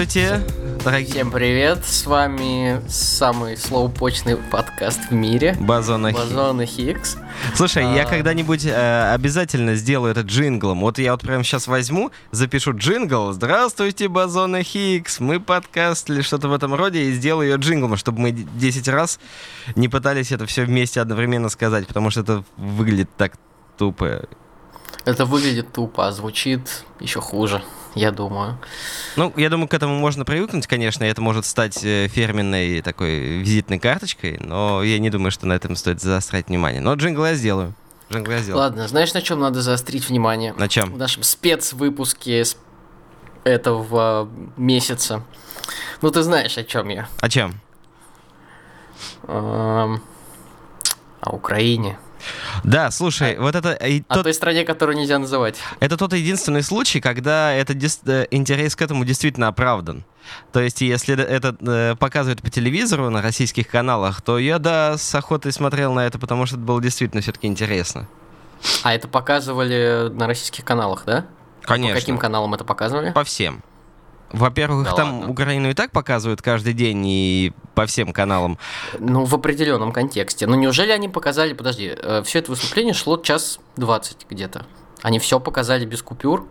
Здравствуйте, дорогие. Всем привет, с вами самый слоупочный подкаст в мире. Базона Базона Хиггс. Слушай, я А. когда-нибудь э, обязательно сделаю это джинглом. Вот я вот прямо сейчас возьму, запишу джингл. Здравствуйте, Базона Хиггс, мы подкаст или что-то в этом роде, и сделаю ее джинглом, чтобы мы 10 раз не пытались это все вместе одновременно сказать, потому что это выглядит так тупо. Это выглядит тупо, а звучит еще хуже, я думаю. Ну, я думаю, к этому можно привыкнуть, конечно, и это может стать э, фирменной такой визитной карточкой, но я не думаю, что на этом стоит заострять внимание. Но джингл я сделаю. Джингл я сделаю. Ладно, знаешь, на чем надо заострить внимание? На чем? В нашем спецвыпуске этого месяца. Ну, ты знаешь, о чем я. О чем? Эм, О Украине. Да, слушай, вот это и О тот- той стране, которую нельзя называть. Это тот единственный случай, когда это дес- э, интерес к этому действительно оправдан. То есть, если это э, показывают по телевизору на российских каналах, то я, да, с охотой смотрел на это, потому что это было действительно все-таки интересно. А это показывали на российских каналах, да? Конечно. По каким каналам это показывали? По всем. Во-первых, Да там ладно. Украину и так показывают каждый день и по всем каналам. Ну, в определенном контексте. Но неужели они показали, подожди, все это выступление шло час двадцать где-то. Они все показали без купюр.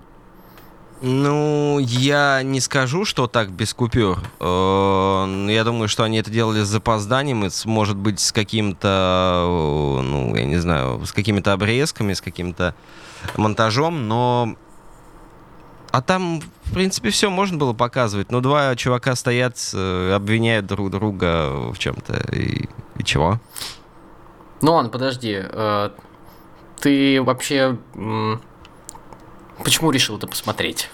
Ну, я не скажу, что так без купюр. Э, Я думаю, что они это делали с запозданием, и может быть, с каким-то, э, ну, я не знаю, с какими-то обрезками, с каким-то монтажом, но... А там, в принципе, все можно было показывать. Но два чувака стоят, э, обвиняют друг друга в чем-то. И, и чего? Ну ладно, подожди. э, Ты вообще... Почему решил это посмотреть?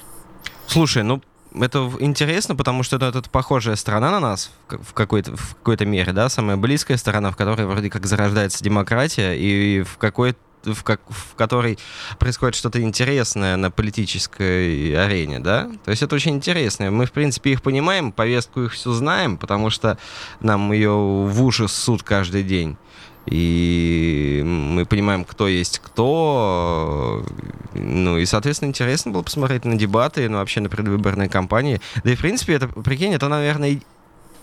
Слушай, ну это интересно, потому что это, это похожая страна на нас в, ка- в какой-то, в какой-то мере, да, самая близкая страна, в которой вроде как зарождается демократия, и в какой в, как, в которой происходит что-то интересное на политической арене, да? То есть это очень интересно. Мы, в принципе, их понимаем, повестку их все знаем, потому что нам ее в уши ссут каждый день. И мы понимаем, кто есть кто. Ну и, соответственно, интересно было посмотреть на дебаты, ну вообще на предвыборные кампании. Да и, в принципе, это, прикинь, это, наверное,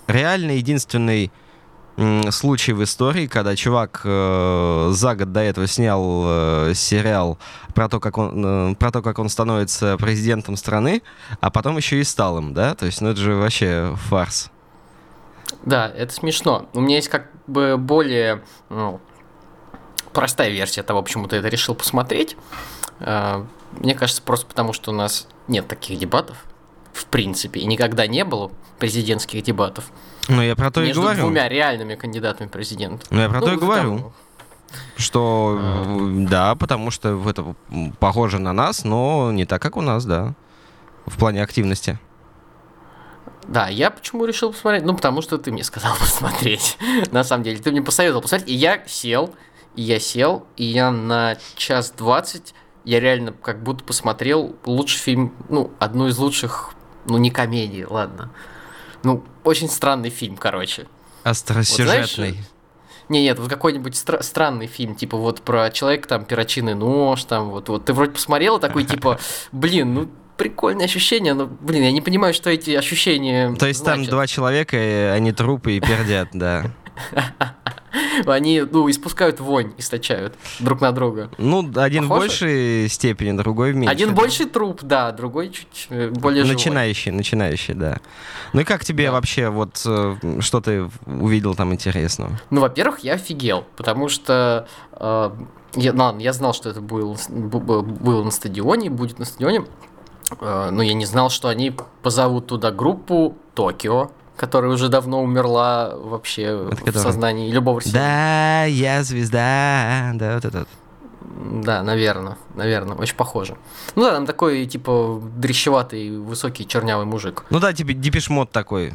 реально единственный случай в истории, когда чувак э, за год до этого снял э, сериал про то, как он, э, про то, как он становится президентом страны, а потом еще и стал им, да? То есть, ну это же вообще фарс. Да, это смешно. У меня есть как бы более ну, простая версия того, почему ты это решил посмотреть. Э, Мне кажется, просто потому, что у нас нет таких дебатов, в принципе, и никогда не было президентских дебатов Ну я про то и между говорю. двумя реальными кандидатами в президенты. Ну я про то и Ну, говорю. там, Что А. да, потому что это похоже на нас, но не так, как у нас, да. В плане активности. Да, я почему решил посмотреть? Ну, потому что ты мне сказал посмотреть. На самом деле, ты мне посоветовал посмотреть, и я сел, и я сел, и я на час двадцать, я реально как будто посмотрел лучший фильм, ну, одну из лучших, ну, не комедии, ладно. Ну, очень странный фильм, короче. Остросюжетный. Не, нет, вот какой-нибудь стра- странный фильм, типа вот про человека, там, перочинный нож, там, вот, вот. Ты вроде посмотрел, и такой, типа, блин, ну, прикольное ощущение, но, блин, я не понимаю, что эти ощущения То есть там значат. два человека, и они трупы и пердят, да. Они, ну, испускают вонь, источают друг на друга. Ну, один в Похоже? большей степени, другой в меньшей. Один да. больше труп, да, другой чуть э, более живой. Начинающий, начинающий, да. Ну и как тебе Да. вообще, вот, э, что ты увидел там интересного? Ну, во-первых, я офигел, потому что э, я, ну, ладно, я знал, что это был, бу- бу- было на стадионе, будет на стадионе, но я не знал, что они позовут туда группу Токио, которая уже давно умерла вообще в которая? сознании любого россиянина. Да, я звезда, да, вот этот. Да, наверное, наверное, очень похоже. Ну да, там такой, типа, дрещеватый, высокий, чернявый мужик. Ну да, тебе депешмот такой.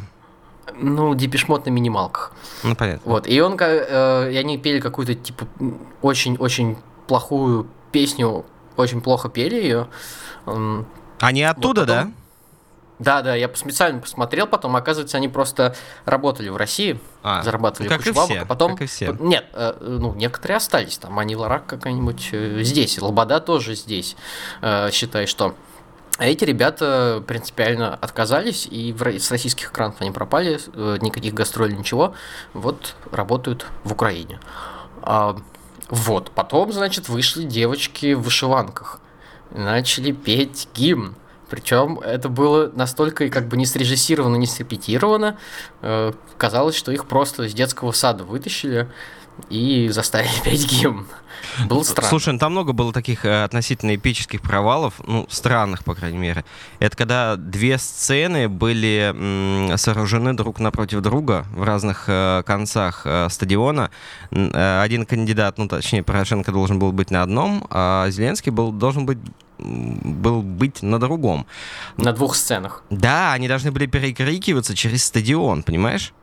Ну, дипишмот на минималках. Ну, понятно. Вот, и он, э, и они пели какую-то, типа, очень-очень плохую песню, очень плохо пели ее. Они оттуда, Вот потом- Да, да, я специально посмотрел потом, оказывается, они просто работали в России, А, зарабатывали ну, как кучу и бабок, все, а потом... как и все. Нет, э, ну, некоторые остались, там, Ани Ларак какая-нибудь э, здесь, Лобода тоже здесь, э, считай, что... А эти ребята принципиально отказались, и с российских экранов они пропали, никаких гастролей, ничего. Вот работают в Украине. А, вот, потом, значит, вышли девочки в вышиванках. Начали петь гимн. Причем это было настолько как бы не срежиссировано, не срепетировано. Э, казалось, что их просто из детского сада вытащили и заставили петь гимн. Было странно. Слушай, ну, там много было таких э, относительно эпических провалов, ну, странных, по крайней мере. Это когда две сцены были м, сооружены друг напротив друга в разных э, концах э, стадиона. Э, один кандидат, ну, точнее, Порошенко должен был быть на одном, а Зеленский был, должен быть был быть на другом. На двух сценах. Да, они должны были перекрикиваться через стадион, понимаешь?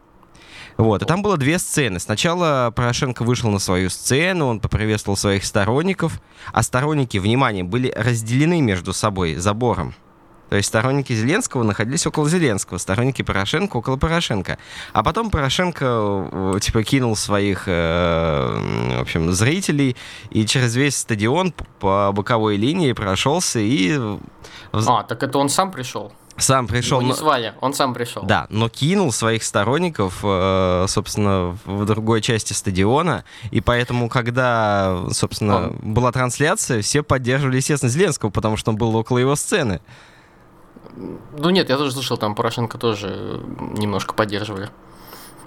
Вот, и там было две сцены. Сначала Порошенко вышел на свою сцену, он поприветствовал своих сторонников, а сторонники, внимание, были разделены между собой забором. То есть сторонники Зеленского находились около Зеленского, сторонники Порошенко около Порошенко. А потом Порошенко э, типа кинул своих, э, в общем, зрителей и через весь стадион по боковой линии прошелся и... А, так это он сам пришел? Сам пришел. Его не звали, он сам пришел. Да, но кинул своих сторонников, э, собственно, в другой части стадиона, и поэтому, когда, собственно, он... была трансляция, все поддерживали, естественно, Зеленского, потому что он был около его сцены. Ну нет, я тоже слышал, там Порошенко тоже немножко поддерживали.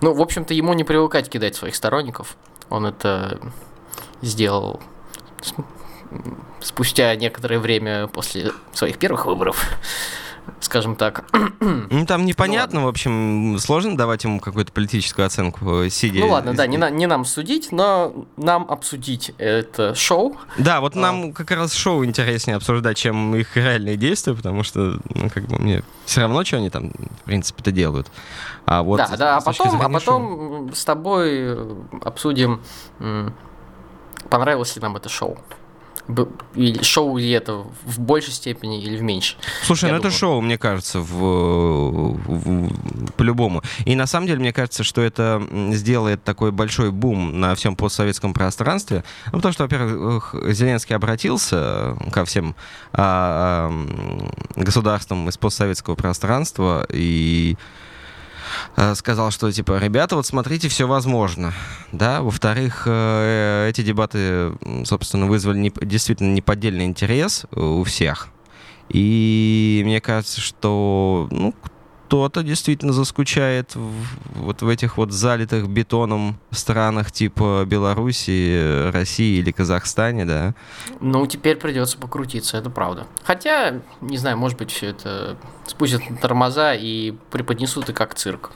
Ну, в общем-то, ему не привыкать кидать своих сторонников. Он это сделал спустя некоторое время после своих первых выборов скажем так. Ну, там непонятно, ну, в общем, сложно давать ему какую-то политическую оценку, э, сидя... Ну, ладно, да, не, на, не нам судить, но нам обсудить это шоу. Да, вот а. нам как раз шоу интереснее обсуждать, чем их реальные действия, потому что, ну, как бы мне все равно, что они там, в принципе-то, делают. А вот да, да, а потом, а потом шоу... с тобой обсудим, понравилось ли нам это шоу шоу ли это в большей степени или в меньшей. Слушай, ну это шоу, мне кажется, в, в, в, по-любому. И на самом деле, мне кажется, что это сделает такой большой бум на всем постсоветском пространстве. Ну, потому что, во-первых, Зеленский обратился ко всем а, а, государствам из постсоветского пространства и Э, сказал, что типа, ребята, вот смотрите, все возможно, да. Во-вторых, э, эти дебаты, собственно, вызвали не, действительно неподдельный интерес у всех. И мне кажется, что ну, кто-то действительно заскучает в, вот в этих вот залитых бетоном странах типа Беларуси, России или Казахстане, да? Ну, теперь придется покрутиться, это правда. Хотя, не знаю, может быть, все это спустят на тормоза и преподнесут и как цирк.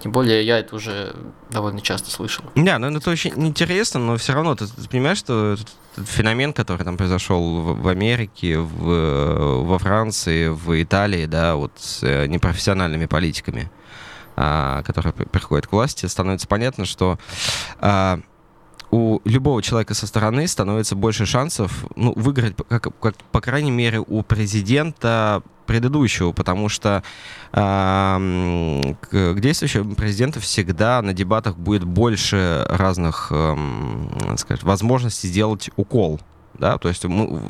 Тем более, я это уже довольно часто слышал. Да, ну это очень интересно, но все равно ты, ты понимаешь, что этот феномен, который там произошел в, в Америке, в, во Франции, в Италии, да, вот с э, непрофессиональными политиками, а, которые приходят к власти, становится понятно, что а, у любого человека со стороны становится больше шансов ну, выиграть, как, как, по крайней мере, у президента предыдущего, потому что э, к, к действующему президенту всегда на дебатах будет больше разных, э, сказать, возможностей сделать укол да, то есть мы,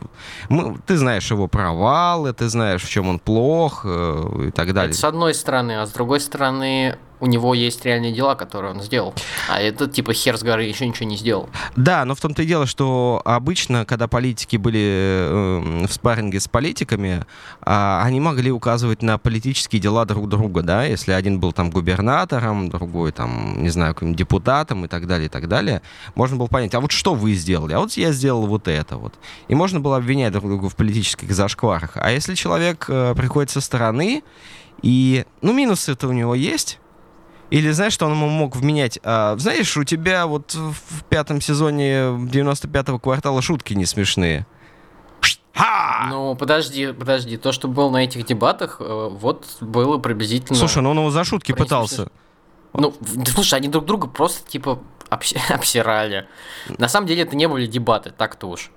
мы, ты знаешь его провалы, ты знаешь, в чем он плох э, и так далее. Это с одной стороны, а с другой стороны, у него есть реальные дела, которые он сделал. А этот типа хер с горы еще ничего не сделал. Да, но в том-то и дело, что обычно, когда политики были э, в спарринге с политиками, э, они могли указывать на политические дела друг друга, да, если один был там губернатором, другой там, не знаю, каким депутатом и так далее, и так далее, можно было понять, а вот что вы сделали, а вот я сделал вот это вот. И можно было обвинять друг друга в политических зашкварах. А если человек э, приходит со стороны, и, ну, минусы-то у него есть, или знаешь, что он ему мог вменять? А, знаешь, у тебя вот в пятом сезоне 95-го квартала шутки не смешные. Ха! Ну, подожди, подожди. То, что было на этих дебатах, э, вот было приблизительно... Слушай, ну он его за шутки пытался. Ну, слушай, они друг друга просто, типа, обсирали. На самом деле это не были дебаты, так-то уж,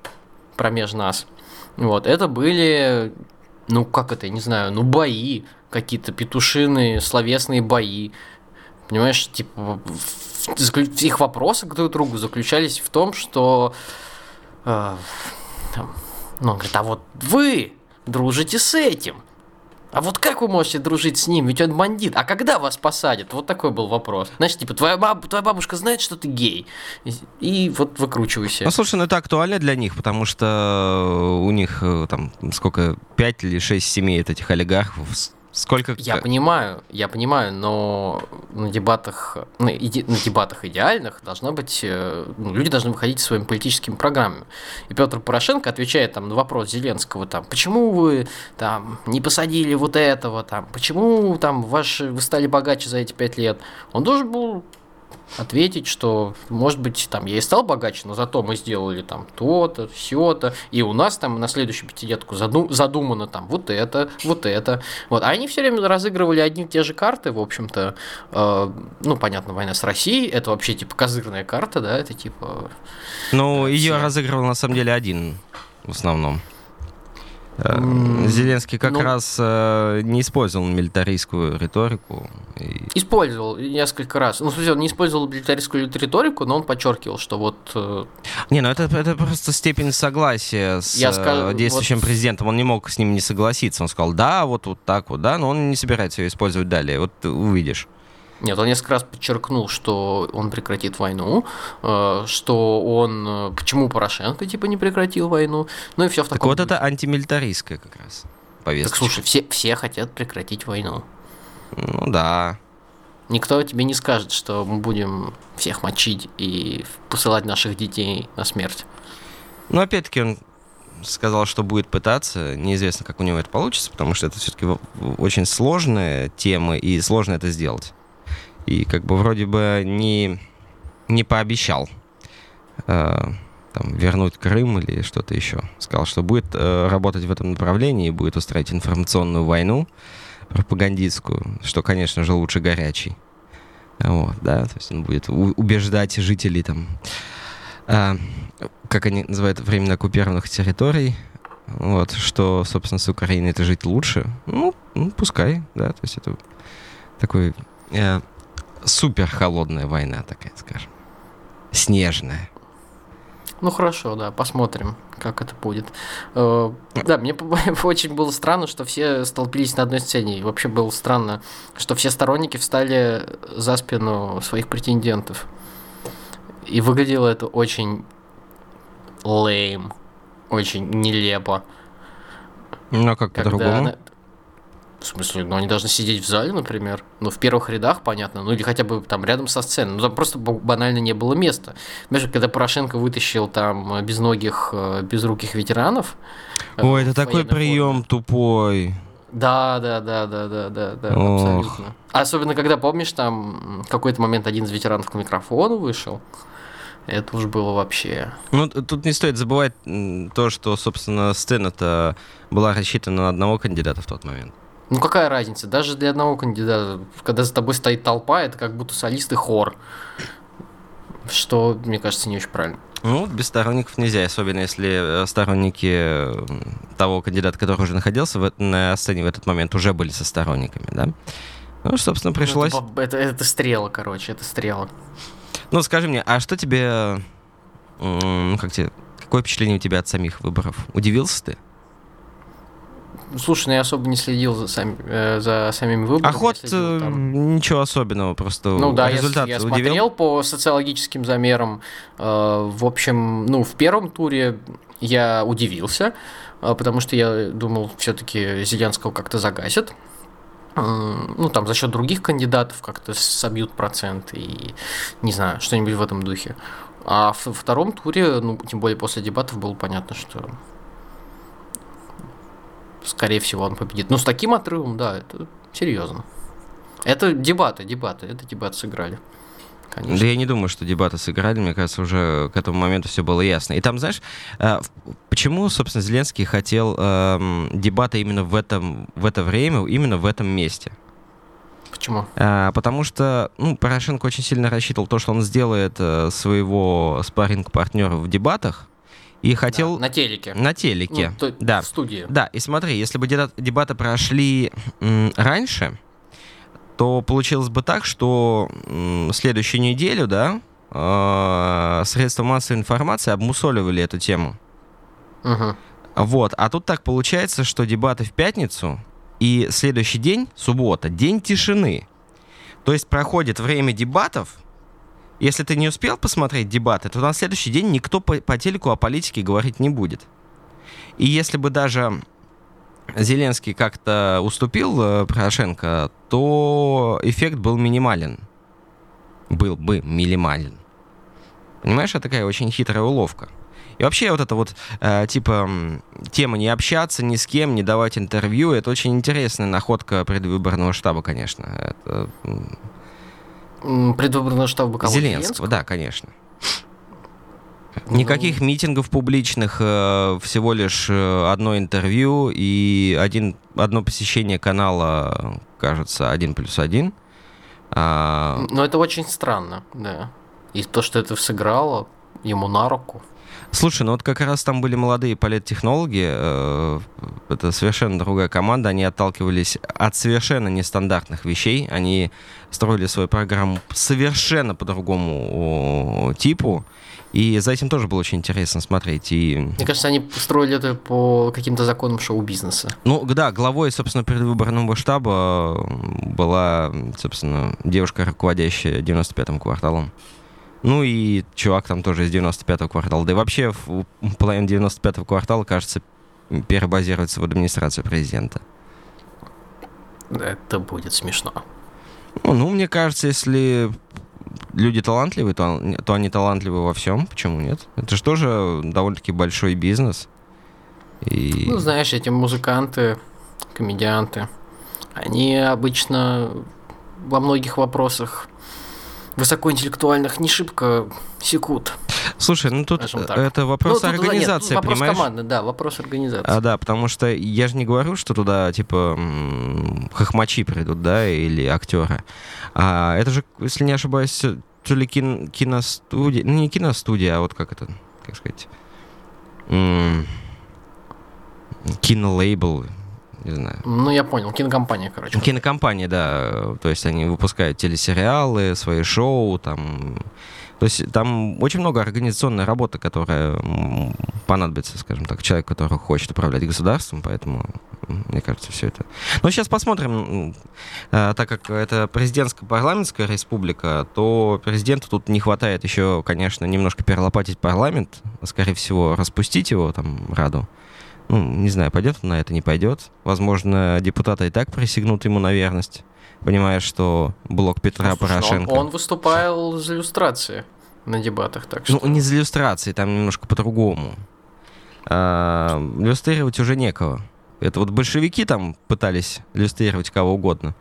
промеж нас. Вот, это были, ну, как это, я не знаю, ну, бои, какие-то петушиные словесные бои, Понимаешь, типа, их вопросы к друг другу заключались в том, что... Э, там, ну, он говорит, а вот вы, дружите с этим. А вот как вы можете дружить с ним? Ведь он бандит. А когда вас посадят? Вот такой был вопрос. Значит, типа, твоя, баб, твоя бабушка знает, что ты гей. И, и вот выкручивайся. Ну, слушай, ну это актуально для них, потому что у них э, там сколько, 5 или 6 семей этих олигархов Сколько... Я понимаю, я понимаю, но на дебатах, на, иде, на дебатах идеальных должно быть, э, ну, люди должны выходить своими политическими программами. И Петр Порошенко отвечает там на вопрос Зеленского, там, почему вы там не посадили вот этого, там, почему там ваш, вы стали богаче за эти пять лет, он должен был ответить, что, может быть, там я и стал богаче, но зато мы сделали там то-то, все-то, и у нас там на следующую пятилетку задум, задумано там вот это, вот это. Вот. А они все время разыгрывали одни и те же карты, в общем-то. Э, ну, понятно, война с Россией, это вообще типа козырная карта, да, это типа... Ну, ее разыгрывал на самом деле один в основном. Зеленский как ну, раз э, не использовал милитаристскую риторику. И... Использовал несколько раз. Ну, смысле, он не использовал милитаристскую риторику, но он подчеркивал, что вот... Э... Не, ну это, это просто степень согласия с Я скажу, действующим вот... президентом. Он не мог с ним не согласиться. Он сказал, да, вот, вот так вот, да, но он не собирается ее использовать далее. Вот увидишь. Нет, он несколько раз подчеркнул, что он прекратит войну, э, что он... Э, почему Порошенко, типа, не прекратил войну, ну и все в таком... Так вот это антимилитаристская как раз повестка. Так слушай, все, все хотят прекратить войну. Ну да. Никто тебе не скажет, что мы будем всех мочить и посылать наших детей на смерть. Ну, опять-таки, он сказал, что будет пытаться. Неизвестно, как у него это получится, потому что это все-таки очень сложная тема, и сложно это сделать и как бы вроде бы не, не пообещал э, там, вернуть Крым или что-то еще. Сказал, что будет э, работать в этом направлении будет устраивать информационную войну пропагандистскую, что, конечно же, лучше горячий. Вот, да, то есть он будет убеждать жителей там, э, как они называют, временно оккупированных территорий, вот, что, собственно, с Украиной это жить лучше. Ну, ну пускай, да, то есть это такой э, супер холодная война такая, скажем. Снежная. Ну хорошо, да, посмотрим, как это будет. Э, да, мне очень было странно, что все столпились на одной сцене. И вообще было странно, что все сторонники встали за спину своих претендентов. И выглядело это очень лейм, очень нелепо. Ну как по-другому? В смысле, ну они должны сидеть в зале, например. Ну, в первых рядах, понятно. Ну, или хотя бы там рядом со сценой. Ну, там просто банально не было места. Понимаешь, когда Порошенко вытащил там безногих, э, безруких ветеранов... Э, Ой, это такой прием тупой. Да, да, да, да, да, да, да, Ох. абсолютно. Особенно, когда, помнишь, там в какой-то момент один из ветеранов к микрофону вышел. Это уж было вообще. Ну, тут не стоит забывать то, что, собственно, сцена-то была рассчитана на одного кандидата в тот момент. Ну какая разница? Даже для одного кандидата, когда за тобой стоит толпа, это как будто солист и хор. Что, мне кажется, не очень правильно. Ну, без сторонников нельзя, особенно если э, сторонники того кандидата, который уже находился в, на сцене в этот момент, уже были со сторонниками, да? Ну, собственно, пришлось... Ну, это, это, это стрела, короче, это стрела. Ну, скажи мне, а что тебе... Как тебе... Какое впечатление у тебя от самих выборов? Удивился ты? Слушай, ну я особо не следил за, сами, э, за самими выборами. А ход следил, там... Э, ничего особенного, просто ну, да, результат я, я удивил. смотрел по социологическим замерам. Э, в общем, ну, в первом туре я удивился, э, потому что я думал, все-таки Зеленского как-то загасят. Ну, там за счет других кандидатов как-то собьют процент и, не знаю, что-нибудь в этом духе. А в втором туре, ну, тем более после дебатов, было понятно, что скорее всего, он победит. Но с таким отрывом, да, это серьезно. Это дебаты, дебаты, это дебаты сыграли. Конечно. Да я не думаю, что дебаты сыграли, мне кажется, уже к этому моменту все было ясно. И там, знаешь, э, почему, собственно, Зеленский хотел эм, дебаты именно в, этом, в это время, именно в этом месте? Почему? А, потому что ну, Порошенко очень сильно рассчитывал то, что он сделает э, своего спарринг-партнера в дебатах, и хотел... Да, на телеке. На телеке, ну, да. В студии. Да, и смотри, если бы дебаты прошли раньше, то получилось бы так, что следующую неделю, да, э, средства массовой информации обмусоливали эту тему. Угу. Вот, а тут так получается, что дебаты в пятницу, и следующий день, суббота, день тишины. То есть проходит время дебатов, если ты не успел посмотреть дебаты, то на следующий день никто по, по телеку о политике говорить не будет. И если бы даже Зеленский как-то уступил э, Порошенко, то эффект был минимален. Был бы минимален. Понимаешь, это такая очень хитрая уловка. И вообще вот это вот, э, типа, тема не общаться ни с кем, не давать интервью, это очень интересная находка предвыборного штаба, конечно. Это... Предвыборного штаба кого Зеленского, да, конечно. Никаких ну... митингов публичных, э, всего лишь э, одно интервью и один, одно посещение канала, кажется, один плюс один. А... Но это очень странно, да. И то, что это сыграло ему на руку. Слушай, ну вот как раз там были молодые политтехнологи, э, это совершенно другая команда, они отталкивались от совершенно нестандартных вещей, они строили свою программу совершенно по другому типу, и за этим тоже было очень интересно смотреть. И... Мне кажется, они строили это по каким-то законам шоу-бизнеса. Ну, да, главой, собственно, предвыборного штаба была, собственно, девушка, руководящая 95-м кварталом. Ну и чувак там тоже из 95-го квартала. Да и вообще в половине 95-го квартала, кажется, перебазируется в администрацию президента. Это будет смешно. Ну, ну мне кажется, если люди талантливые, то, то они талантливы во всем. Почему нет? Это же тоже довольно-таки большой бизнес. И... Ну, знаешь, эти музыканты, комедианты, они обычно во многих вопросах высокоинтеллектуальных не шибко секут. Слушай, ну тут это вопрос ну, тут, организации, нет, вопрос понимаешь? команды, да, вопрос организации. А, да, потому что я же не говорю, что туда, типа, хохмачи придут, да, или актеры. А, это же, если не ошибаюсь, то ли кин, киностудия, ну не киностудия, а вот как это, как сказать, кинолейбл, не знаю. Ну, я понял, кинокомпания, короче. Кинокомпания, да. То есть они выпускают телесериалы, свои шоу, там... То есть там очень много организационной работы, которая понадобится, скажем так, человек, который хочет управлять государством, поэтому, мне кажется, все это. Но сейчас посмотрим, э, так как это президентская парламентская республика, то президенту тут не хватает еще, конечно, немножко перелопатить парламент, скорее всего, распустить его, там, Раду. Ну, не знаю, пойдет он на это, не пойдет. Возможно, депутаты и так присягнут ему на верность, понимая, что блок Петра ну, Порошенко... Он, он выступал за иллюстрации на дебатах, так ну, что... Ну, не за иллюстрации, там немножко по-другому. А, иллюстрировать уже некого. Это вот большевики там пытались иллюстрировать кого угодно.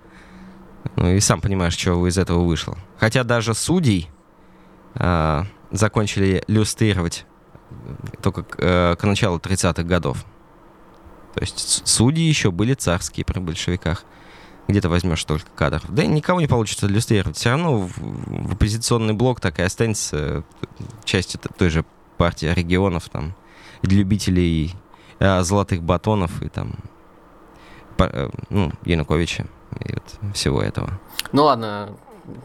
Ну и сам понимаешь, что из этого вышло. Хотя даже судей а, закончили иллюстрировать только к, э, к началу 30-х годов. То есть судьи еще были царские при большевиках. Где то возьмешь столько кадров? Да никого не получится иллюстрировать. Все равно в, в оппозиционный блок так и останется э, часть той же партии регионов, там, любителей э, золотых батонов и там, по, э, ну, Януковича и вот всего этого. Ну ладно,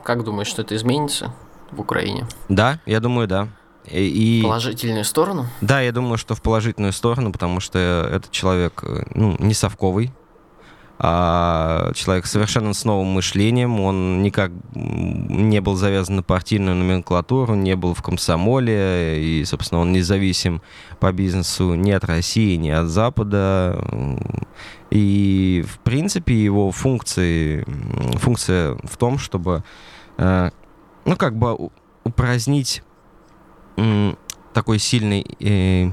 как думаешь, что это изменится в Украине? Да, я думаю, да. И, в положительную сторону? Да, я думаю, что в положительную сторону, потому что этот человек э, ну, не совковый, а человек совершенно с новым мышлением, он никак не был завязан на партийную номенклатуру, не был в комсомоле, и, собственно, он независим по бизнесу ни от России, ни от Запада. И, в принципе, его функции, функция в том, чтобы, э, ну, как бы упразднить такой сильный э,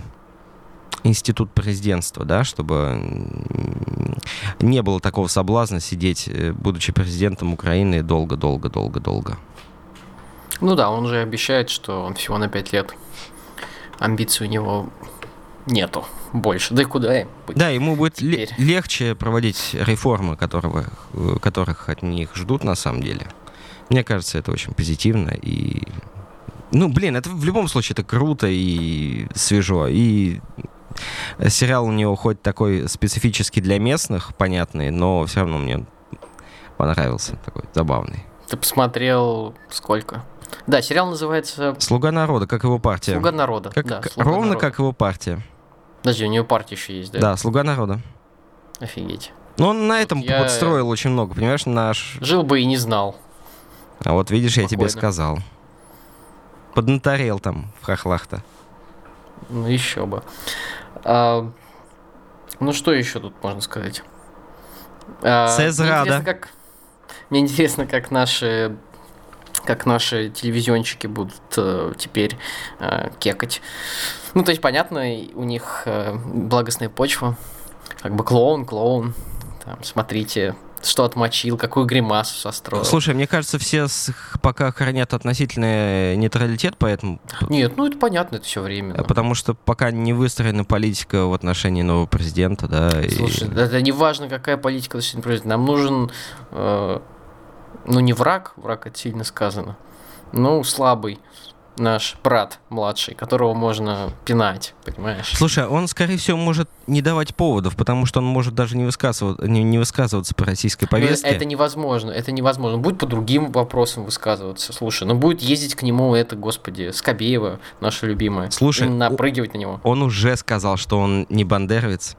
институт президентства, да, чтобы не было такого соблазна сидеть, э, будучи президентом Украины, долго-долго-долго-долго. Ну да, он же обещает, что он всего на пять лет. Амбиций у него нету больше. Да и куда им? Да, ему будет легче проводить реформы, которого, э, которых от них ждут на самом деле. Мне кажется, это очень позитивно и ну, блин, это в любом случае это круто и свежо. И сериал у него хоть такой специфический для местных, понятный, но все равно мне понравился, такой забавный. Ты посмотрел сколько? Да, сериал называется... «Слуга народа», как его партия. «Слуга народа», как, да. «Слуга ровно народа. как его партия. Подожди, у нее партия еще есть, да? Да, «Слуга народа». Офигеть. Ну, он на этом я- подстроил очень много, понимаешь, наш... Жил бы и не знал. А вот видишь, я тебе Спокойно. сказал. Поднаторел там в хохлах-то. Ну, еще бы. А, ну, что еще тут можно сказать? А, Цезрада. Мне интересно, как, мне интересно, как наши как наши телевизионщики будут э, теперь э, кекать. Ну, то есть, понятно, у них э, благостная почва. Как бы клоун, клоун. Там, смотрите, что отмочил, какую гримасу состроил. Слушай, мне кажется, все с- пока хранят относительный нейтралитет, поэтому... Нет, ну это понятно, это все время. э, Потому что пока не выстроена политика в отношении нового президента, да. и- Слушай, да- это не важно, какая политика защиты произойдет. Нам нужен, э, ну не враг, враг это сильно сказано, но слабый наш брат младший, которого можно пинать, понимаешь? Слушай, он, скорее всего, может не давать поводов, потому что он может даже не, высказывать, не, не высказываться по российской Ну, повестке. Это невозможно, это невозможно. Будет по другим вопросам высказываться. Слушай, ну будет ездить к нему это, господи, Скобеева, наша любимая. Слушай, и напрыгивать на него. Он уже сказал, что он не бандеровец,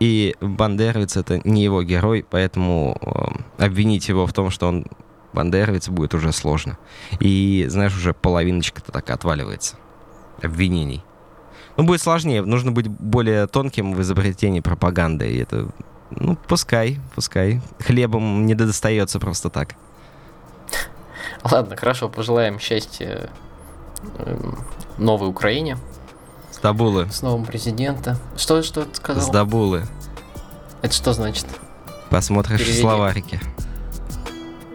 и бандеровец это не его герой, поэтому э, обвинить его в том, что он бандеровец, будет уже сложно. И, знаешь, уже половиночка-то так отваливается обвинений. Ну, будет сложнее, нужно быть более тонким в изобретении пропаганды, и это, ну, пускай, пускай. Хлебом не достается просто так. Ладно, хорошо, пожелаем счастья эм, новой Украине Сдабулы, с новым президентом. Что, что ты сказал? сдабулы. Это что значит? Посмотришь в Переведи. словарике.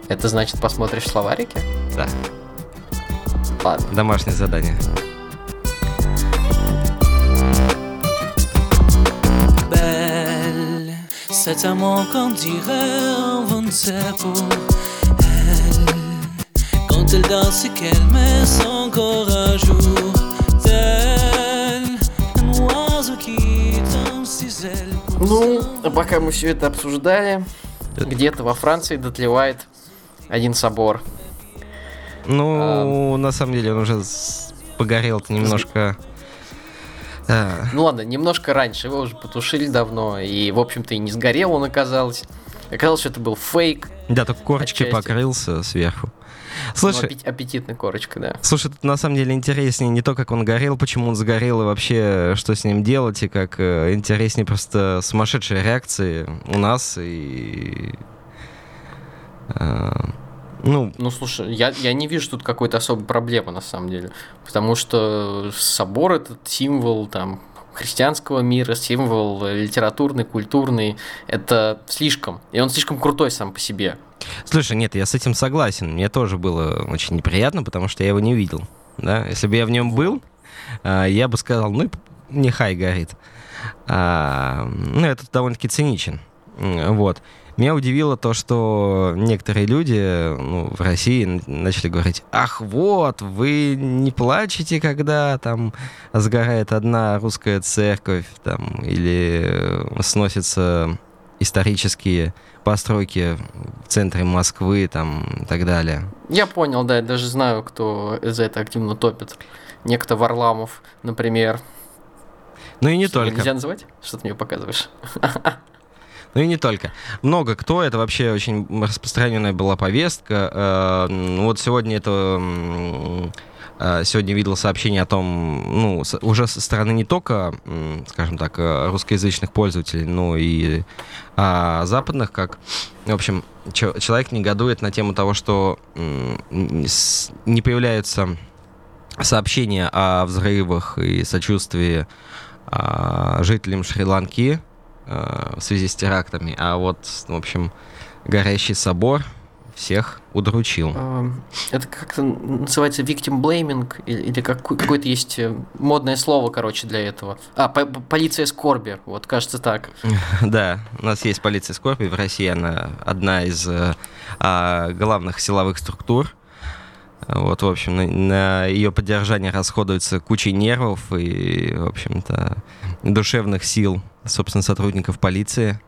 Это значит посмотришь в словарике? Да, Ладно. домашнее задание. Cet amour qu'on dirait serre pour elle. Quand elle danse et qu'elle met son corps à jour d'elle. Un oiseau qui donne ses ailes Ну, а пока мы все это обсуждали, где-то во Франции дотлевает один собор. Ну, на самом деле, он уже погорел-то немножко. А, Ну ладно, немножко раньше, его уже потушили давно, и, в общем-то, и не сгорел он оказалось. Оказалось, что это был фейк, да, только корочкой Отчасти. покрылся сверху. ну, Слушай, аппет- аппетитной корочкой, да. слушай, тут на самом деле интереснее не то, как он горел, почему он сгорел, и вообще, что с ним делать, и как э, интереснее просто сумасшедшие реакции у нас, и... а, ну, Ну, слушай, я, я не вижу тут какой-то особой проблемы, на самом деле. Потому что собор этот символ там христианского мира, символ э, литературный, культурный. Это слишком. И он слишком крутой сам по себе. Слушай, нет, я с этим согласен. Мне тоже было очень неприятно, потому что я его не видел. Да? Если бы я в нем был, а, я бы сказал, ну, нехай горит. А, ну, это довольно-таки циничен. Вот. Меня удивило то, что некоторые люди ну, в России начали говорить, ах, вот, вы не плачете, когда там сгорает одна русская церковь, там, или э, сносятся исторические постройки в центре Москвы, там, и так далее. Я понял, да, я даже знаю, кто за это активно топит. Некто Варламов, например. Ну и не Что, только. Нельзя называть? Что ты мне показываешь? Ну и не только. Много кто, это вообще очень распространенная была повестка. Э, Вот сегодня это... э, Сегодня видел сообщение о том, ну, уже со стороны не только, скажем так, э, русскоязычных пользователей, но и а, западных, как, в общем, человек негодует на тему того, что не появляются сообщения о взрывах и сочувствии а, жителям Шри-Ланки в связи с терактами, а вот, в общем, горящий собор всех удручил. Эм, Это как-то называется victim blaming, или, какое-то есть э, модное слово, короче, для этого. А, по- по- полиция скорби, вот, кажется так. Да, у нас есть полиция скорби, в России она одна из э, а, главных силовых структур. Вот, в общем, на, на ее поддержание расходуется куча нервов и, в общем-то, душевных сил, собственно, сотрудников полиции.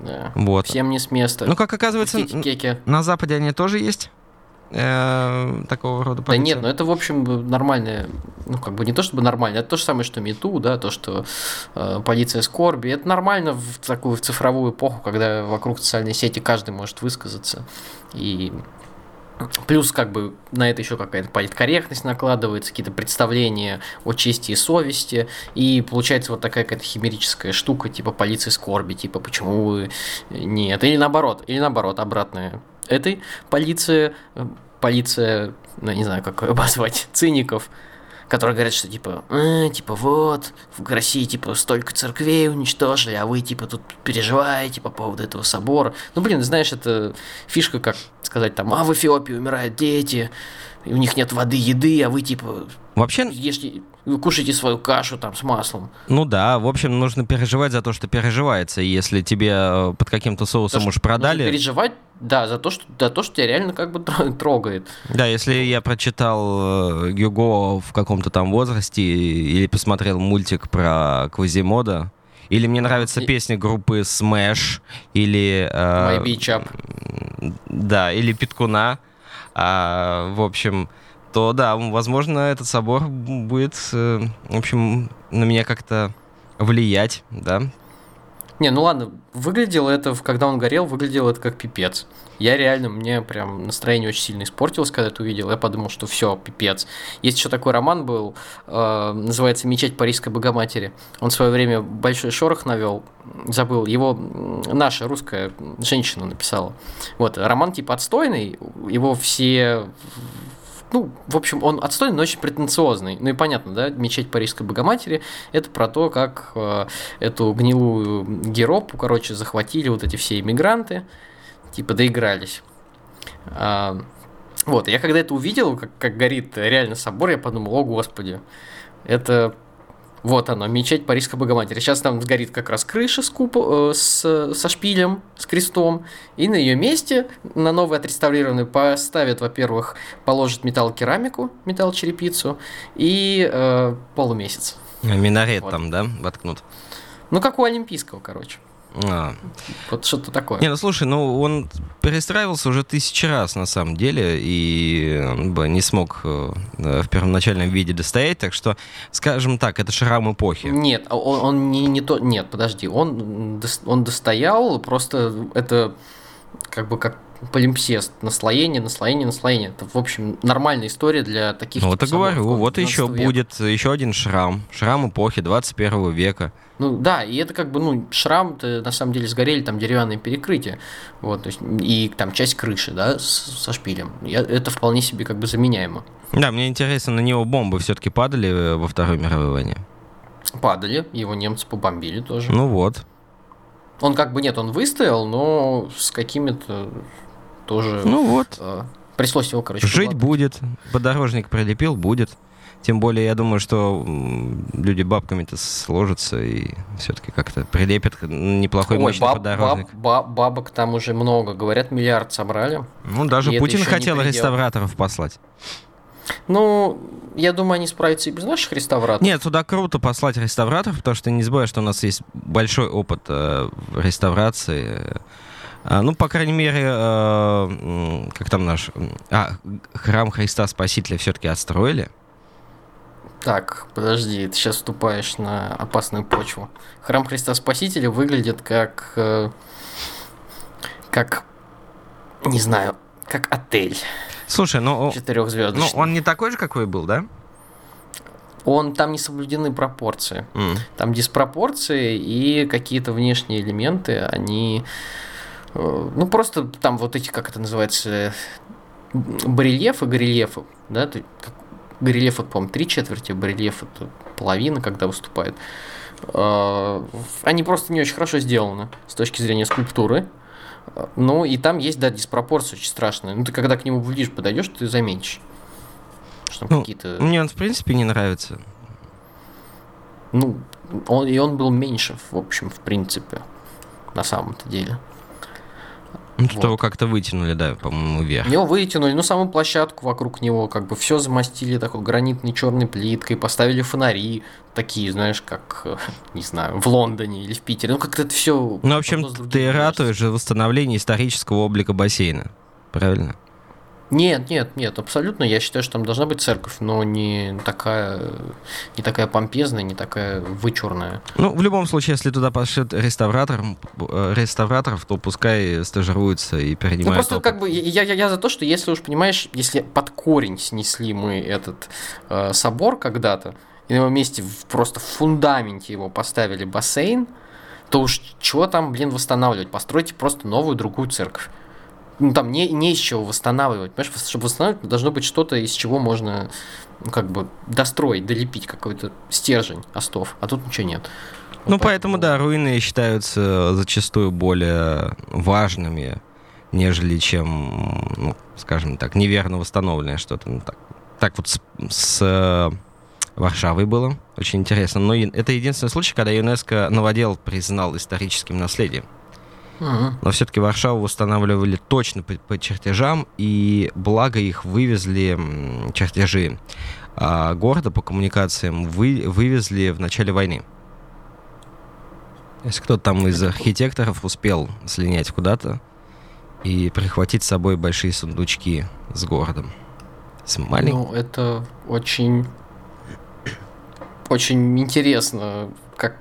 Да. Вот. Всем не с места. Ну, как оказывается, на Западе они тоже есть. э, такого рода Да полиция? нет, ну это, в общем, нормальное, ну, как бы не то чтобы нормально, это то же самое, что МИТУ, да, то, что э, полиция скорби, это нормально в такую в цифровую эпоху, когда вокруг социальной сети каждый может высказаться, и плюс как бы на это еще какая-то политкорректность накладывается, какие-то представления о чести и совести, и получается вот такая какая-то химерическая штука, типа полиции скорби, типа почему вы нет, или наоборот, или наоборот, обратное. Этой полиции, э, полиция, ну, не знаю, как ее обозвать, циников, которые говорят, что типа, «Э, типа вот, в России типа столько церквей уничтожили, а вы типа тут переживаете по поводу этого собора. Ну, блин, знаешь, это фишка, как сказать там, а в Эфиопии умирают дети, у них нет воды, еды, а вы типа Вообще, ешьте, вы кушаете свою кашу там с маслом. ну да, в общем, нужно переживать за то, что переживается. И Если тебе э, под каким-то соусом Потому уж продали... нужно переживать, да, за то, что, за то, что тебя реально как бы тро- трогает. Да, если я прочитал э, Гюго в каком-то там возрасте или посмотрел мультик про Квазимода, или мне нравится И- песня группы Smash, или... э, My Beach Up. Да, или Питкуна, а, в общем, то да, возможно, этот собор будет, э, в общем, на меня как-то влиять, да. Не, ну ладно, выглядело это, когда он горел, выглядело это как пипец. Я реально, мне прям настроение очень сильно испортилось, когда это увидел. Я подумал, что все, пипец. Есть еще такой роман был, э, называется «Мечеть Парижской Богоматери». Он в свое время большой шорох навел, забыл, его наша русская женщина написала. Вот, роман типа отстойный, его все ну, в общем, он отстойный, но очень претенциозный. Ну и понятно, да, мечеть Парижской Богоматери – это про то, как э, эту гнилую Геропу, короче, захватили вот эти все иммигранты, типа доигрались. А, вот, я когда это увидел, как, как горит реально собор, я подумал, о господи, это вот оно, мечеть Парижской Богоматери. Сейчас там сгорит как раз крыша с купо- э, с, со шпилем, с крестом. И на ее месте, на новый отреставрированный, поставят, во-первых, положат металлокерамику, металлочерепицу и э, полумесяц. Минарет Вот. там, да, воткнут. Ну, как у Олимпийского, короче. А. Вот что-то такое. Не, ну слушай, ну он перестраивался уже тысячи раз на самом деле, и он бы не смог э, э, в первоначальном виде достоять, так что, скажем так, это шрам эпохи. Нет, а он, он не, не то. Нет, подожди, он, он достоял, просто это как бы как полимпсест. Наслоение, наслоение, наслоение. Это, в общем, нормальная история для таких Ну, вот и говорю, вот 12 еще века. будет еще один шрам. Шрам эпохи 21 века. Ну да, и это как бы, ну, шрам на самом деле сгорели там деревянные перекрытия, вот, то есть, и там часть крыши, да, с- со шпилем. Я- это вполне себе как бы заменяемо. Да, мне интересно, на него бомбы все-таки падали э, во Второй мировой войне. Падали, его немцы побомбили тоже. Ну вот. Он как бы, нет, он выстоял, но с какими-то тоже... Ну вот. э, пришлось его, короче, Жить поглотать. будет. Подорожник прилепил, будет. Тем более, я думаю, что люди бабками-то сложатся и все-таки как-то прилепят неплохой Ой, мощный баб- подорожник. баб- ба- бабок там уже много, говорят, миллиард собрали. Ну, даже И Путин хотел реставраторов послать. Ну, я думаю, они справятся и без наших реставраторов. Нет, туда круто послать реставраторов, потому что не забывай, что у нас есть большой опыт э, реставрации. А, ну, по крайней мере, э, как там наш... А, храм Христа Спасителя все-таки отстроили. Так, подожди, ты сейчас вступаешь на опасную почву. Храм Христа Спасителя выглядит как... э, как... Не знаю, как отель Слушай, ну, о- ну, четырехзвездочный. он не такой же, какой был, да? Он... Там не соблюдены пропорции. М. Там диспропорции и какие-то внешние элементы, они... э, Ну, просто там вот эти, как это называется, барельефы, горельефы, да, горельеф, это, по-моему, три четверти, барельеф это половина, когда выступает. Э, Они просто не очень хорошо сделаны с точки зрения скульптуры. Э, Ну, и там есть, да, диспропорции очень страшные. Ну, ты когда к нему ближе подойдешь, ты заметишь. Что Ну, какие-то... Мне он, в принципе, не нравится. Ну, он, и он был меньше, в общем, в принципе, на самом-то деле. Ну, Вот. его как-то вытянули, да, по-моему, вверх. Его вытянули, ну, саму площадку вокруг него, как бы все замостили такой гранитной черной плиткой, поставили фонари, такие, знаешь, как, э, не знаю, в Лондоне или в Питере. Ну, как-то это все. Ну, в общем, ты ратуешь за восстановление исторического облика бассейна. Правильно? Нет, нет, нет, абсолютно. Я считаю, что там должна быть церковь, но не такая, не такая помпезная, не такая вычурная. Ну, в любом случае, если туда пошлют реставратор, э, реставраторов, то пускай стажируются и перенимают Ну, просто опыт. как бы я, я, я за то, что если уж, понимаешь, если под корень снесли мы этот э, собор когда-то, и на его месте в- просто в фундаменте его поставили бассейн, то уж чего там, блин, восстанавливать? Постройте просто новую другую церковь. Ну, там не, не из чего восстанавливать. Понимаешь, чтобы восстанавливать, должно быть что-то, из чего можно, ну, как бы, достроить, долепить какой-то стержень остов. А тут ничего нет. Ну, Вот поэтому, да, руины считаются зачастую более важными, нежели чем, ну, скажем так, неверно восстановленное что-то. Ну, так, так вот с, с, э, Варшавой было. Очень интересно. Но это единственный случай, когда ЮНЕСКо новодел признал историческим наследием. Мгм. Но все-таки Варшаву восстанавливали точно по, по чертежам, и благо их вывезли чертежи а, города по коммуникациям вы, вывезли в начале войны. Если кто-то там из архитекторов успел слинять куда-то и прихватить с собой большие сундучки с городом. С маленьким. Ну, это очень... Очень интересно, как,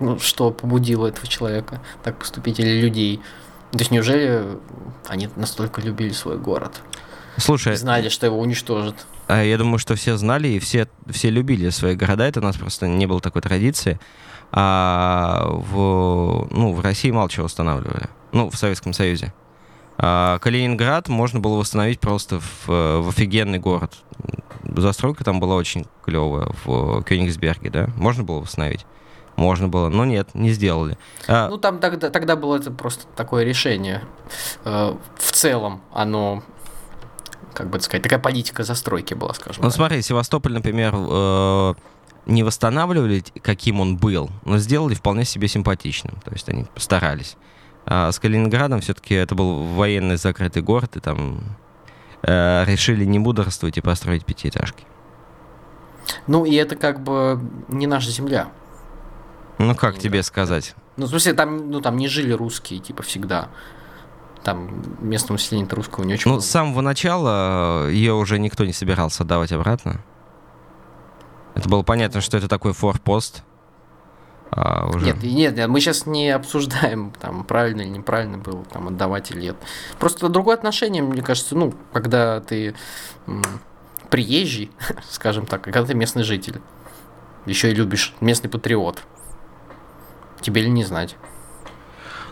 ну, что побудило этого человека так поступить, или людей. То есть неужели они настолько любили свой город? Слушай, знали, что его уничтожат. А Я думаю, что все знали и все, все любили свои города. Это у нас просто не было такой традиции. А в, ну, в России мало чего восстанавливали. Ну, в Советском Союзе. А Калининград можно было восстановить просто в, в офигенный город. Застройка там была очень клевая в Кёнигсберге, да? Можно было восстановить? Можно было, но нет, не сделали. А, Ну, там тогда, тогда было это просто такое решение. Э, В целом оно, как бы сказать, такая политика застройки была, скажем Ну так. смотри, Севастополь, например, э, не восстанавливали, каким он был, но сделали вполне себе симпатичным. То есть они постарались. А с Калининградом все-таки это был военный закрытый город, и там э, решили не мудрствовать и построить пятиэтажки. Ну, и это как бы не наша земля. Ну как Ну, тебе сказать? Ну, в смысле, там, ну, там не жили русские, типа, всегда. Там местного населения русского не очень Ну, много. с самого начала ее уже никто не собирался отдавать обратно. Это было понятно, что это такой форпост. А, уже... Нет, нет, нет, мы сейчас не обсуждаем, там, правильно или неправильно было там отдавать или нет. Просто другое отношение, мне кажется, ну, когда ты приезжий, скажем так, и когда ты местный житель, еще и любишь местный патриот. Тебе ли не знать?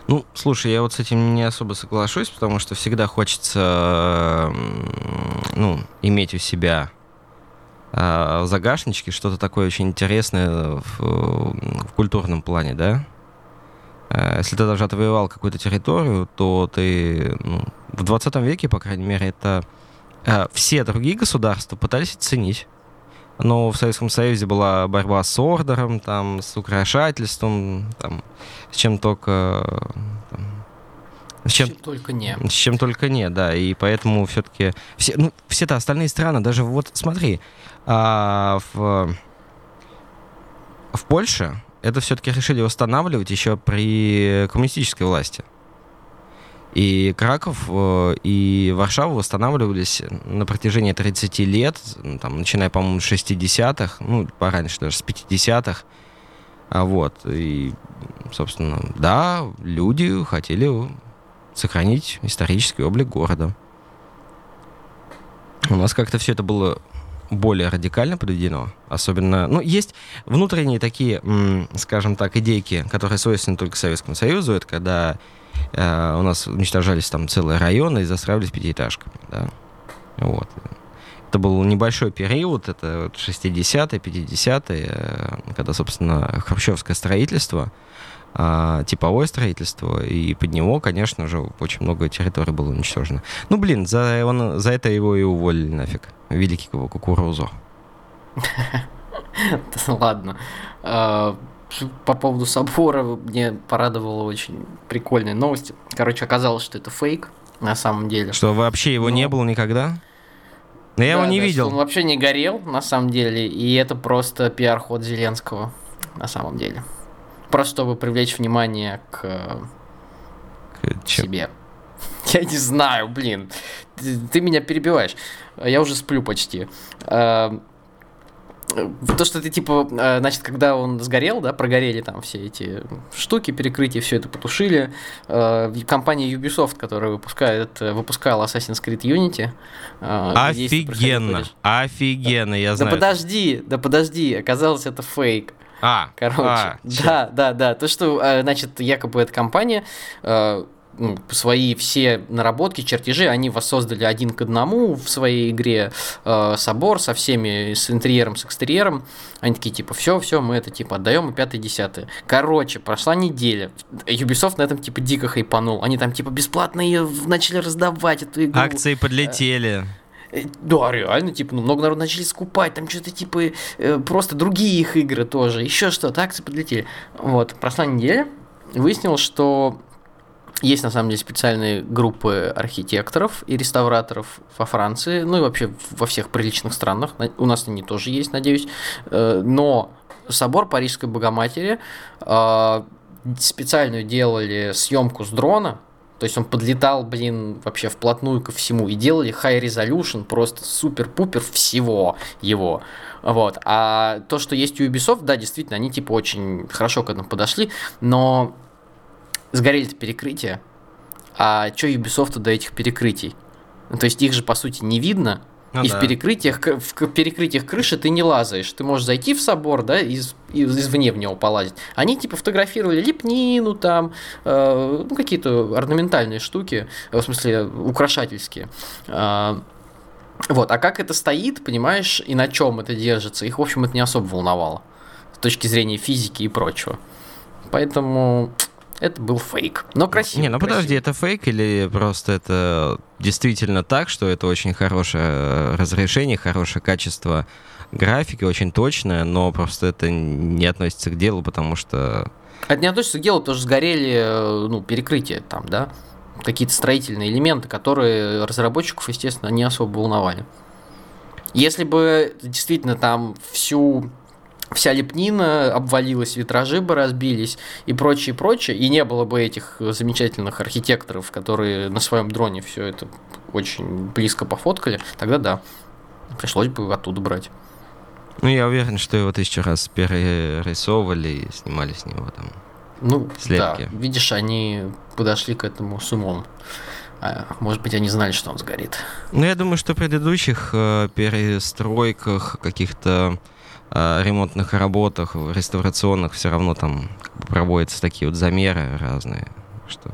Ну, слушай, я вот с этим не особо соглашусь, потому что всегда хочется, ну, иметь у себя а, в загашничке что-то такое очень интересное в, в культурном плане, да? А, Если ты даже отвоевал какую-то территорию, то ты, ну, в 20 веке, по крайней мере, это а, все другие государства пытались оценить. Но в Советском Союзе была борьба с ордером, там, с украшательством, там, с чем только... там, с чем, Чем только не. с чем только нет, да, и поэтому все-таки все, ну, все-то остальные страны, даже вот смотри, а, в, в Польше это все-таки решили восстанавливать еще при коммунистической власти. И Краков э, и Варшава восстанавливались на протяжении 30 лет, там, начиная, по-моему, с 60-х, ну, пораньше даже, с 50-х. А вот, и, собственно, да, люди хотели сохранить исторический облик города. У нас как-то все это было более радикально подведено. Особенно, ну, есть внутренние такие, скажем так, идейки, которые свойственны только Советскому Союзу. Это когда э, у нас уничтожались там целые районы и застраивались пятиэтажками, да. Вот. Это был небольшой период, это вот 60-е, 50-е, э, когда, собственно, хрущевское строительство, а, типовое строительство, и под него, конечно же, очень много территорий было уничтожено. Ну, блин, за, он, за это его и уволили нафиг. Великого кукурузу. Ладно. По поводу собора мне порадовала очень прикольная новость. Короче, оказалось, что это фейк на самом деле. Что, вообще его не Ну. было никогда? Но я его Да, не да, видел. Он вообще не горел, на самом деле, и это просто пиар-ход Зеленского, на самом деле. Просто чтобы привлечь внимание к э, Чем? себе. Я не знаю, блин. Ты, ты меня перебиваешь. Я уже сплю почти. А, то, что ты, типа, э, значит, когда он сгорел, да, прогорели там все эти штуки, перекрытия, все это потушили, э, компания Ubisoft, которая выпускает, э, выпускала Assassin's Creed Unity. Офигенно, офигенно, я знаю. Да подожди, да подожди, оказалось, это фейк. А, Короче, а, да, да, да. То, что, значит, якобы эта компания свои все наработки, чертежи, они воссоздали один к одному в своей игре э, собор со всеми, с интерьером, с экстерьером. Они такие, типа, все, все, мы это, типа, отдаем и пятое, десятое. Короче, прошла неделя. Ubisoft на этом, типа, дико хайпанул. Они там, типа, бесплатно ее начали раздавать, эту игру. Акции подлетели. Э, да, реально, типа, ну, много народу начали скупать, там что-то, типа, э, просто другие их игры тоже, еще что-то, акции подлетели. Вот, прошла неделя, выяснилось, что есть на самом деле специальные группы архитекторов и реставраторов во Франции, ну и вообще во всех приличных странах. У нас они тоже есть, надеюсь. Э, но собор Парижской Богоматери э, специально делали съемку с дрона, то есть он подлетал, блин, вообще вплотную ко всему. И делали high resolution, просто супер-пупер всего его. Вот. А то, что есть у Ubisoft, да, действительно, они типа очень хорошо к этому подошли, но сгорели-то перекрытия, а что Ubisoft до этих перекрытий? Ну, то есть их же, по сути, не видно, ну, и да. в перекрытиях, в перекрытиях крыши ты не лазаешь. Ты можешь зайти в собор, да, и из, извне в него полазить. Они типа фотографировали лепнину там, э, ну, какие-то орнаментальные штуки, в смысле, украшательские. Э, вот, а как это стоит, понимаешь, и на чем это держится, их, в общем, это не особо волновало. С точки зрения физики и прочего. Поэтому это был фейк. Но красиво. Не, ну красиво. подожди, это фейк или просто это действительно так, что это очень хорошее разрешение, хорошее качество графики, очень точное, но просто это не относится к делу, потому что... Это не относится к делу, потому что сгорели ну, перекрытия там, да? Какие-то строительные элементы, которые разработчиков, естественно, не особо волновали. Если бы действительно там всю вся лепнина обвалилась, витражи бы разбились и прочее, прочее, и не было бы этих замечательных архитекторов, которые на своем дроне все это очень близко пофоткали, тогда да, пришлось бы оттуда брать. Ну, я уверен, что его тысячу раз перерисовывали и снимали с него там ну, слепки. да, видишь, они подошли к этому с умом. А, может быть, они знали, что он сгорит. Ну, я думаю, что в предыдущих э, перестройках каких-то ремонтных работах, реставрационных все равно там проводятся такие вот замеры разные, что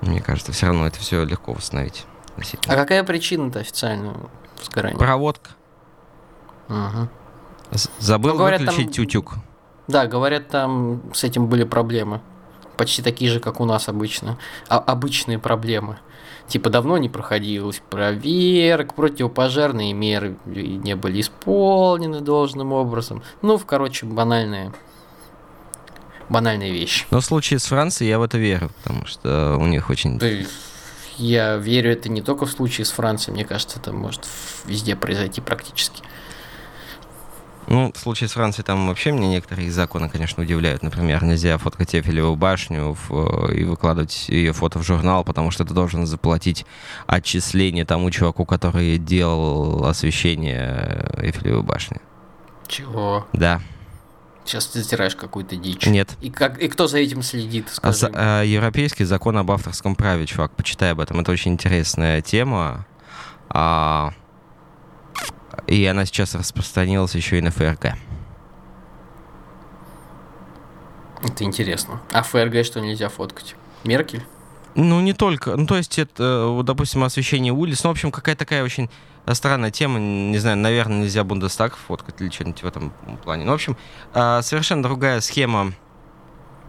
мне кажется, все равно это все легко восстановить. А какая причина-то официального сгорания? Проводка. Угу. Забыл ну, говорят, выключить там... тютюк. Да, говорят, там с этим были проблемы. Почти такие же, как у нас обычно. А обычные проблемы. Типа давно не проходилось проверок, противопожарные меры не были исполнены должным образом. Ну, в короче, банальная банальная вещь. Но в случае с Францией я в это верю, потому что у них очень... Я верю это не только в случае с Францией, мне кажется, это может везде произойти практически. Ну, в случае с Францией там вообще мне некоторые законы, конечно, удивляют. Например, нельзя фоткать Эфелеву башню в, и выкладывать ее фото в журнал, потому что ты должен заплатить отчисление тому чуваку, который делал освещение Эфелевой башни. Чего? Да. Сейчас ты затираешь какую-то дичь. Нет. И, как, и кто за этим следит? А, а, европейский закон об авторском праве, чувак, почитай об этом. Это очень интересная тема. А, и она сейчас распространилась еще и на ФРГ. Это интересно. А ФРГ что нельзя фоткать? Меркель? Ну, не только. Ну, то есть, это, допустим, освещение улиц. Ну, в общем, какая такая очень странная тема. Не знаю, наверное, нельзя Бундестаг фоткать или что-нибудь в этом плане. Ну, в общем, а, совершенно другая схема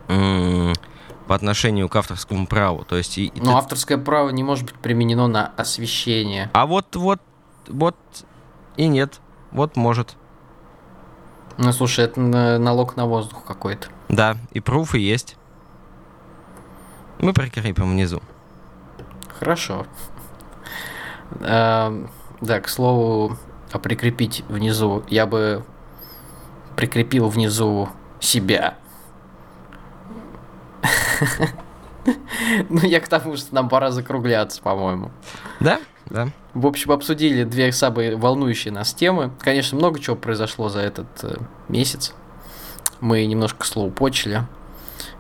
по отношению к авторскому праву. То есть, и, Но ты... авторское право не может быть применено на освещение. А вот, вот, вот и нет. Вот может. Ну, слушай, это налог на воздух какой-то. Да, и пруфы есть. Мы прикрепим внизу. Хорошо. Эм, да, к слову, а прикрепить внизу, я бы прикрепил внизу себя. Ну, я к тому, что нам пора закругляться, по-моему. Да? Да. В общем, обсудили две самые волнующие нас темы. Конечно, много чего произошло за этот э, месяц. Мы немножко слоупочили.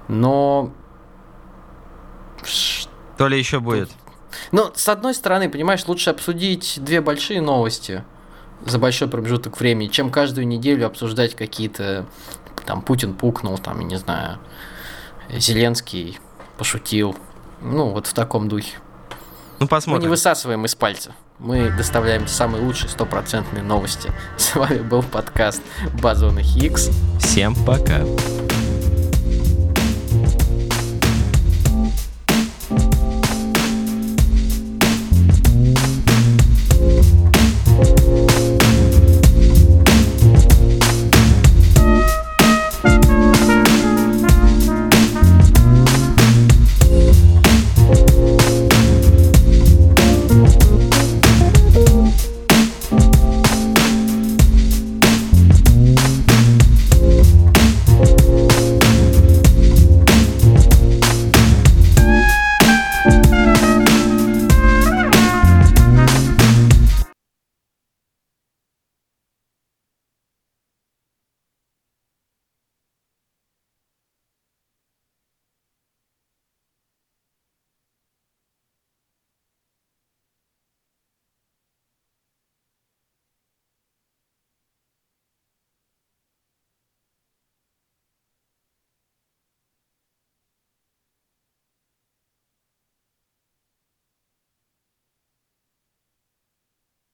Но... То ли еще будет. Ну, с одной стороны, понимаешь, лучше обсудить две большие новости за большой промежуток времени, чем каждую неделю обсуждать какие-то... Там Путин пукнул, там, я не знаю, Зеленский пошутил. Ну, вот в таком духе. Ну, посмотрим. Мы не высасываем из пальца. Мы доставляем самые лучшие стопроцентные новости. С вами был подкаст Базоны Хикс. Всем пока.